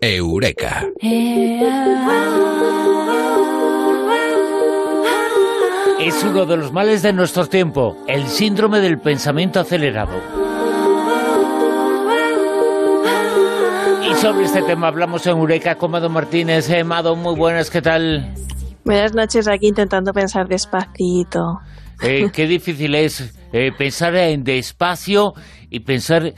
Eureka. Es uno de los males de nuestro tiempo, el síndrome del pensamiento acelerado. Y sobre este tema hablamos en Eureka con Mado Martínez. Eh, Mado, muy buenas, ¿qué tal? Buenas noches, aquí intentando pensar despacito. Eh, qué difícil es eh, pensar en despacio y pensar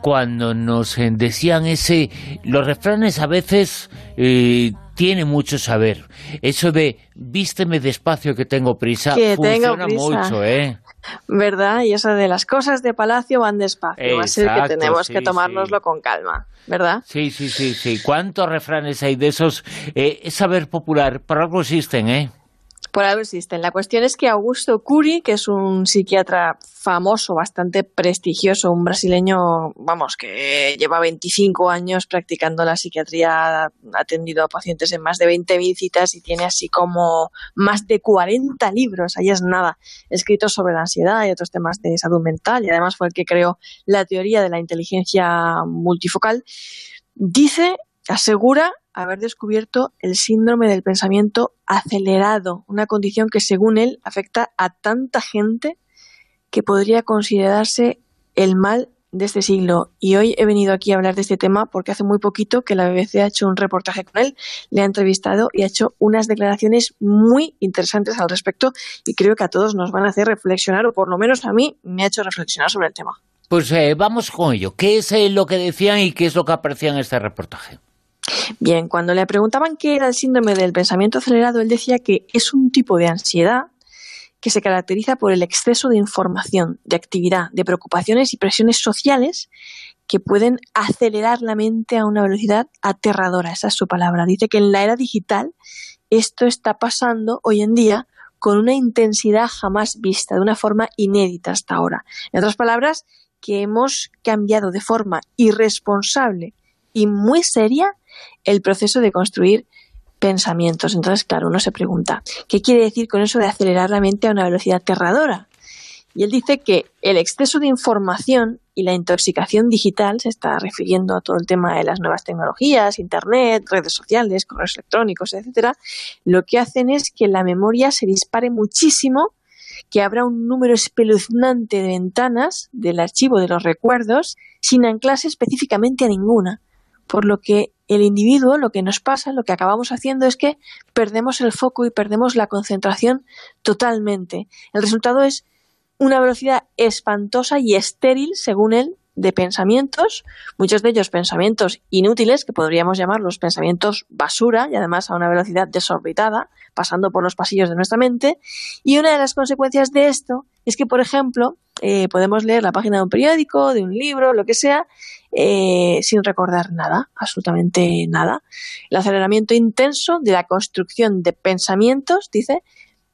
cuando nos decían ese... Los refranes a veces eh, tienen mucho saber. Eso de vísteme despacio que tengo prisa Que funciona tengo prisa. mucho, ¿eh? ¿Verdad? Y eso de las cosas de palacio van despacio. Va a ser que Exacto, tenemos sí, que tomárnoslo sí. con calma, ¿verdad? Sí, sí, sí, sí. ¿Cuántos refranes hay de esos? Eh, es saber popular, por algo existen, ¿eh? Por algo existen. La cuestión es que Augusto Curi, que es un psiquiatra famoso, bastante prestigioso, un brasileño, vamos, que lleva 25 años practicando la psiquiatría, ha atendido a pacientes en más de 20.000 citas y tiene así como más de 40 libros, ahí es nada, escritos sobre la ansiedad y otros temas de salud mental y además fue el que creó la teoría de la inteligencia multifocal. Dice, asegura haber descubierto el síndrome del pensamiento acelerado, una condición que según él afecta a tanta gente que podría considerarse el mal de este siglo. Y hoy he venido aquí a hablar de este tema porque hace muy poquito que la BBC ha hecho un reportaje con él, le ha entrevistado y ha hecho unas declaraciones muy interesantes al respecto y creo que a todos nos van a hacer reflexionar, o por lo menos a mí me ha hecho reflexionar sobre el tema. Pues eh, vamos con ello. ¿Qué es eh, lo que decían y qué es lo que aparecía en este reportaje? Bien, cuando le preguntaban qué era el síndrome del pensamiento acelerado, él decía que es un tipo de ansiedad que se caracteriza por el exceso de información, de actividad, de preocupaciones y presiones sociales que pueden acelerar la mente a una velocidad aterradora. Esa es su palabra. Dice que en la era digital esto está pasando hoy en día con una intensidad jamás vista, de una forma inédita hasta ahora. En otras palabras, que hemos cambiado de forma irresponsable y muy seria el proceso de construir pensamientos. Entonces, claro, uno se pregunta, ¿qué quiere decir con eso de acelerar la mente a una velocidad aterradora? Y él dice que el exceso de información y la intoxicación digital, se está refiriendo a todo el tema de las nuevas tecnologías, Internet, redes sociales, correos electrónicos, etcétera, lo que hacen es que la memoria se dispare muchísimo, que habrá un número espeluznante de ventanas del archivo de los recuerdos sin anclarse específicamente a ninguna por lo que el individuo, lo que nos pasa, lo que acabamos haciendo es que perdemos el foco y perdemos la concentración totalmente. El resultado es una velocidad espantosa y estéril, según él, de pensamientos, muchos de ellos pensamientos inútiles, que podríamos llamarlos pensamientos basura, y además a una velocidad desorbitada, pasando por los pasillos de nuestra mente. Y una de las consecuencias de esto es que, por ejemplo, eh, podemos leer la página de un periódico, de un libro, lo que sea, eh, sin recordar nada, absolutamente nada. El aceleramiento intenso de la construcción de pensamientos, dice,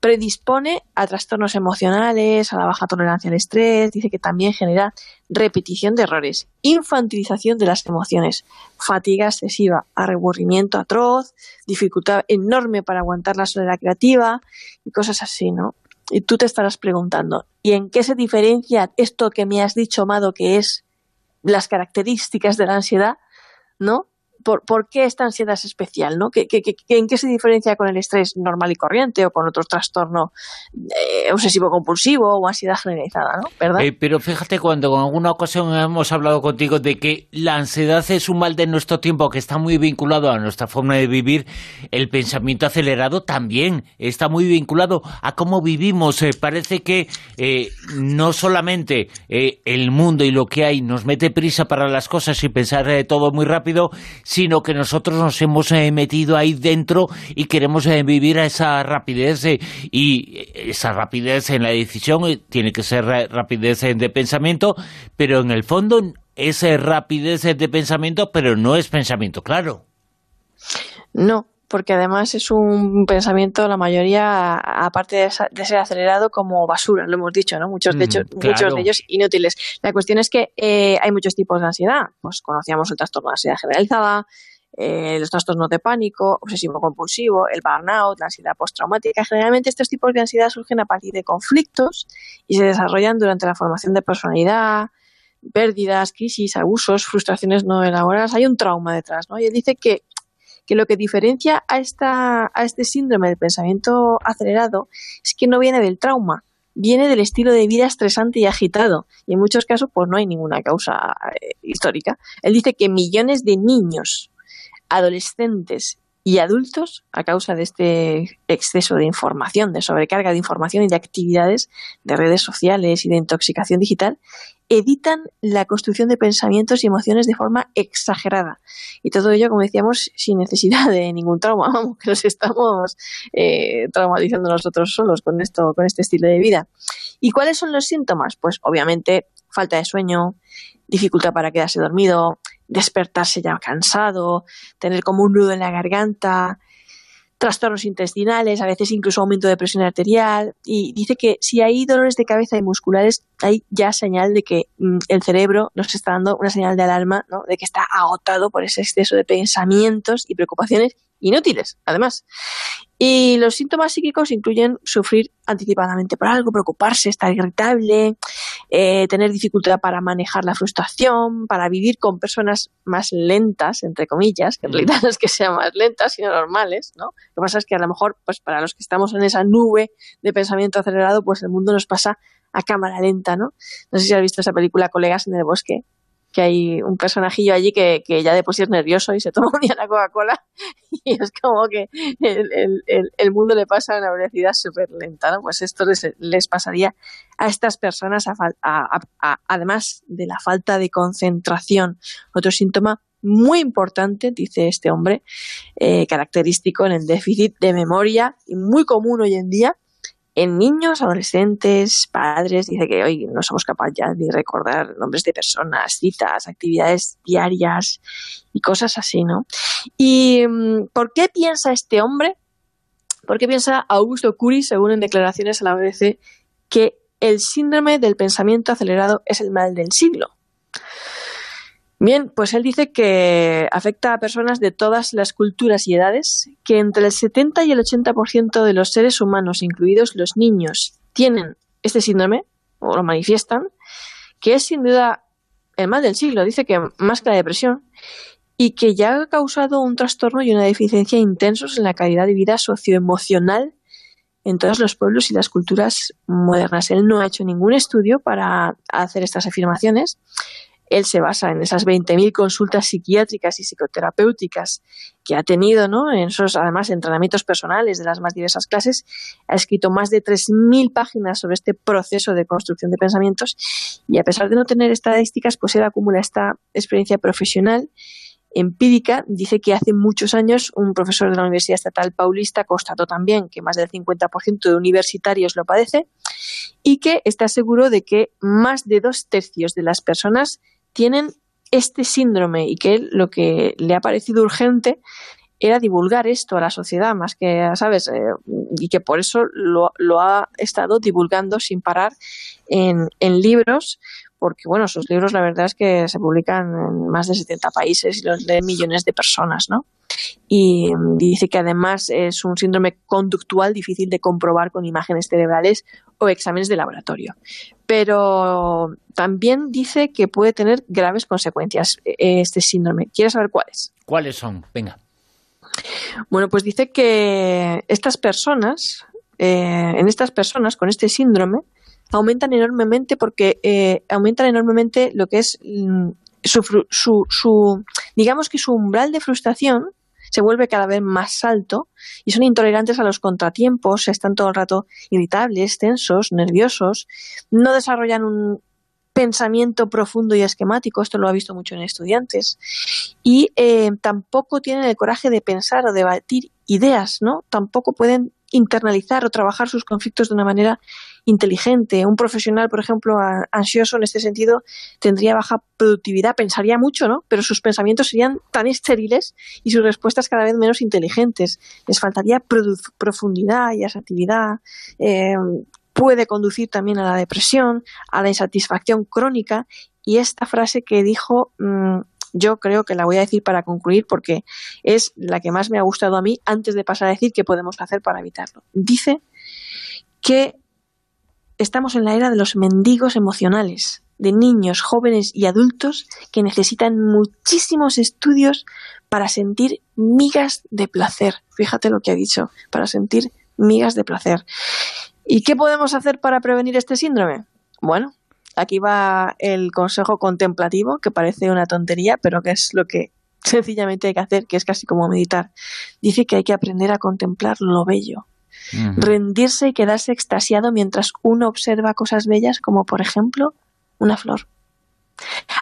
predispone a trastornos emocionales, a la baja tolerancia al estrés, dice que también genera repetición de errores, infantilización de las emociones, fatiga excesiva, aburrimiento atroz, dificultad enorme para aguantar la soledad creativa y cosas así, ¿no? Y tú te estarás preguntando, ¿y en qué se diferencia esto que me has dicho, Amado, que es las características de la ansiedad, ¿no? ¿Por, por qué esta ansiedad es especial? ¿no? ¿Qué, ¿En qué se diferencia con el estrés normal y corriente o con otro trastorno eh, obsesivo-compulsivo o ansiedad generalizada? ¿no? Eh, pero fíjate, cuando en alguna ocasión hemos hablado contigo de que la ansiedad es un mal de nuestro tiempo que está muy vinculado a nuestra forma de vivir, el pensamiento acelerado también está muy vinculado a cómo vivimos. Eh, parece que no solamente el mundo y lo que hay nos mete prisa para las cosas y pensar eh, todo muy rápido, sino que nosotros nos hemos eh, metido ahí dentro y queremos eh, vivir a esa rapidez eh, y esa rapidez en la decisión tiene que ser rapidez de pensamiento, pero en el fondo es eh, rapidez de pensamiento, pero no es pensamiento, claro. No, porque además es un pensamiento, la mayoría, aparte de, ser acelerado, como basura, lo hemos dicho, ¿no? Muchos de, Mm, hecho, claro. muchos de ellos inútiles. La cuestión es que eh, hay muchos tipos de ansiedad. Pues conocíamos el trastorno de ansiedad generalizada, eh, los trastornos de pánico, obsesivo-compulsivo, el burnout, la ansiedad postraumática. Generalmente estos tipos de ansiedad surgen a partir de conflictos y se desarrollan durante la formación de personalidad, pérdidas, crisis, abusos, frustraciones no elaboradas, hay un trauma detrás, ¿no? Y él dice que, que lo que diferencia a, esta, a este síndrome del pensamiento acelerado es que no viene del trauma, viene del estilo de vida estresante y agitado. Y en muchos casos, pues no hay ninguna causa eh, histórica. Él dice que millones de niños, adolescentes y adultos, a causa de este exceso de información, de sobrecarga de información y de actividades de redes sociales y de intoxicación digital, editan la construcción de pensamientos y emociones de forma exagerada. Y todo ello, como decíamos, sin necesidad de ningún trauma, vamos, que nos estamos eh, traumatizando nosotros solos con esto, con este estilo de vida. ¿Y cuáles son los síntomas? Pues obviamente falta de sueño, dificultad para quedarse dormido, despertarse ya cansado, tener como un nudo en la garganta, trastornos intestinales, a veces incluso aumento de presión arterial. Y dice que si hay dolores de cabeza y musculares, hay ya señal de que mm, el cerebro nos está dando una señal de alarma, ¿no? de que está agotado por ese exceso de pensamientos y preocupaciones inútiles, además. Y los síntomas psíquicos incluyen sufrir anticipadamente por algo, preocuparse, estar irritable, eh, tener dificultad para manejar la frustración, para vivir con personas más lentas, entre comillas, que en realidad no es que sean más lentas, sino normales, ¿no? Lo que pasa es que a lo mejor, pues para los que estamos en esa nube de pensamiento acelerado, pues el mundo nos pasa a cámara lenta, ¿no? No sé si has visto esa película Colegas en el bosque, que hay un personajillo allí que, ya de por sí es nervioso y se toma un día la Coca-Cola y es como que el, mundo le pasa a una velocidad súper lenta. Pues esto les, pasaría a estas personas además de la falta de concentración. Otro síntoma muy importante, dice este hombre, eh, característico en el déficit de memoria y muy común hoy en día, en niños, adolescentes, padres, dice que hoy no somos capaces ya de recordar nombres de personas, citas, actividades diarias y cosas así, ¿no? ¿Y mm, por qué piensa este hombre? ¿Por qué piensa Augusto Curi, según en declaraciones a la BBC, que el síndrome del pensamiento acelerado es el mal del siglo? Bien, pues él dice que afecta a personas de todas las culturas y edades, que entre el 70 y el 80% de los seres humanos, incluidos los niños, tienen este síndrome o lo manifiestan, que es sin duda el mal del siglo, dice que más que la depresión, y que ya ha causado un trastorno y una deficiencia intensos en la calidad de vida socioemocional en todos los pueblos y las culturas modernas. Él no ha hecho ningún estudio para hacer estas afirmaciones, él se basa en esas 20.000 consultas psiquiátricas y psicoterapéuticas que ha tenido, ¿no? En esos, además, entrenamientos personales de las más diversas clases. Ha escrito más de 3.000 páginas sobre este proceso de construcción de pensamientos y a pesar de no tener estadísticas, pues él acumula esta experiencia profesional empírica, dice que hace muchos años un profesor de la Universidad Estatal Paulista constató también que más del 50% de universitarios lo padece y que está seguro de que más de dos tercios de las personas tienen este síndrome y que lo que le ha parecido urgente era divulgar esto a la sociedad más que, ¿sabes? Eh, y que por eso lo, lo, ha estado divulgando sin parar en, en libros, porque, bueno, sus libros la verdad es que se publican en más de 70 países y los leen millones de personas, ¿no? Y dice que además es un síndrome conductual difícil de comprobar con imágenes cerebrales o exámenes de laboratorio. Pero también dice que puede tener graves consecuencias eh, este síndrome. ¿Quieres saber cuáles? ¿Cuáles son? Venga. Bueno, pues dice que estas personas, eh, en estas personas con este síndrome, aumentan enormemente porque eh, aumentan enormemente lo que es mm, su, su, digamos que su umbral de frustración se vuelve cada vez más alto y son intolerantes a los contratiempos, están todo el rato irritables, tensos, nerviosos, no desarrollan un pensamiento profundo y esquemático, esto lo ha visto mucho en estudiantes, y eh, tampoco tienen el coraje de pensar o debatir ideas, ¿no? Tampoco pueden internalizar o trabajar sus conflictos de una manera inteligente. Un profesional, por ejemplo, ansioso en este sentido, tendría baja productividad, pensaría mucho, ¿no? Pero sus pensamientos serían tan estériles y sus respuestas cada vez menos inteligentes. Les faltaría profundidad y asertividad. Eh, puede conducir también a la depresión, a la insatisfacción crónica. Y esta frase que dijo, mm, yo creo que la voy a decir para concluir porque es la que más me ha gustado a mí antes de pasar a decir qué podemos hacer para evitarlo. Dice que estamos en la era de los mendigos emocionales de niños, jóvenes y adultos que necesitan muchísimos estudios para sentir migas de placer. Fíjate lo que ha dicho, para sentir migas de placer. ¿Y qué podemos hacer para prevenir este síndrome? Bueno, aquí va el consejo contemplativo, que parece una tontería, pero que es lo que sencillamente hay que hacer, que es casi como meditar. Dice que hay que aprender a contemplar lo bello, rendirse y quedarse extasiado mientras uno observa cosas bellas como por ejemplo una flor.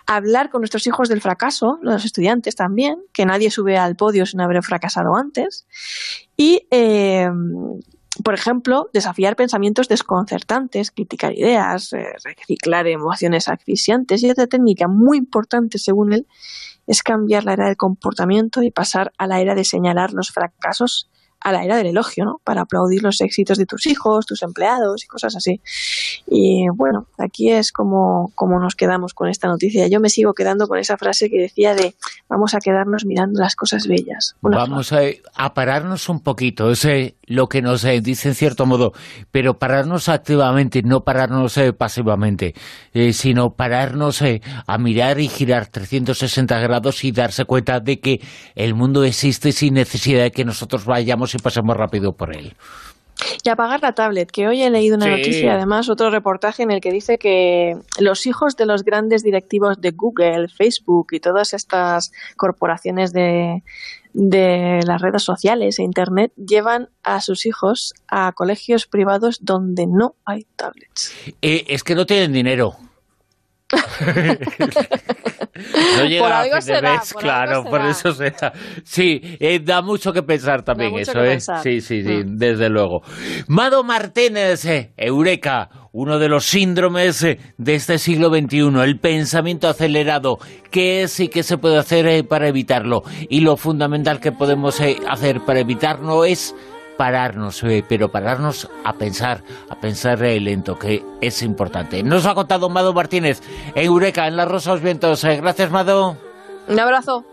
Hablar con nuestros hijos del fracaso, los estudiantes también, que nadie sube al podio sin haber fracasado antes. Y, eh, por ejemplo, desafiar pensamientos desconcertantes, criticar ideas, eh, reciclar emociones asfixiantes. Y otra técnica muy importante, según él, es cambiar la era del comportamiento y pasar a la era de señalar los fracasos a la era del elogio, ¿no? Para aplaudir los éxitos de tus hijos, tus empleados y cosas así. Y bueno, aquí es como, como nos quedamos con esta noticia. Yo me sigo quedando con esa frase que decía de vamos a quedarnos mirando las cosas bellas. vamos a, pararnos un poquito, es lo que nos eh, dice en cierto modo, pero pararnos activamente, no pararnos eh, pasivamente, eh, sino pararnos a mirar y girar 360 grados y darse cuenta de que el mundo existe sin necesidad de que nosotros vayamos y pasemos rápido por él. Y apagar la tablet, que hoy he leído una noticia, además otro reportaje en el que dice que los hijos de los grandes directivos de Google, Facebook y todas estas corporaciones de, de las redes sociales e Internet llevan a sus hijos a colegios privados donde no hay tablets. Eh, es que no tienen dinero. No llega por algo será, claro, por eso será. Sí, eh, da mucho que pensar también eso, ¿eh? Sí, sí, sí, mm. desde luego. Mado Martínez, eh, Eureka, uno de los síndromes eh, de este siglo XXI, el pensamiento acelerado. ¿Qué es y qué se puede hacer para evitarlo? Y lo fundamental que podemos hacer para evitarlo es pararnos, eh, pero pararnos a pensar, a pensar lento, que es importante. Nos ha contado Mado Martínez en Eureka, en La Rosa los Vientos. Eh, gracias, Mado. Un abrazo.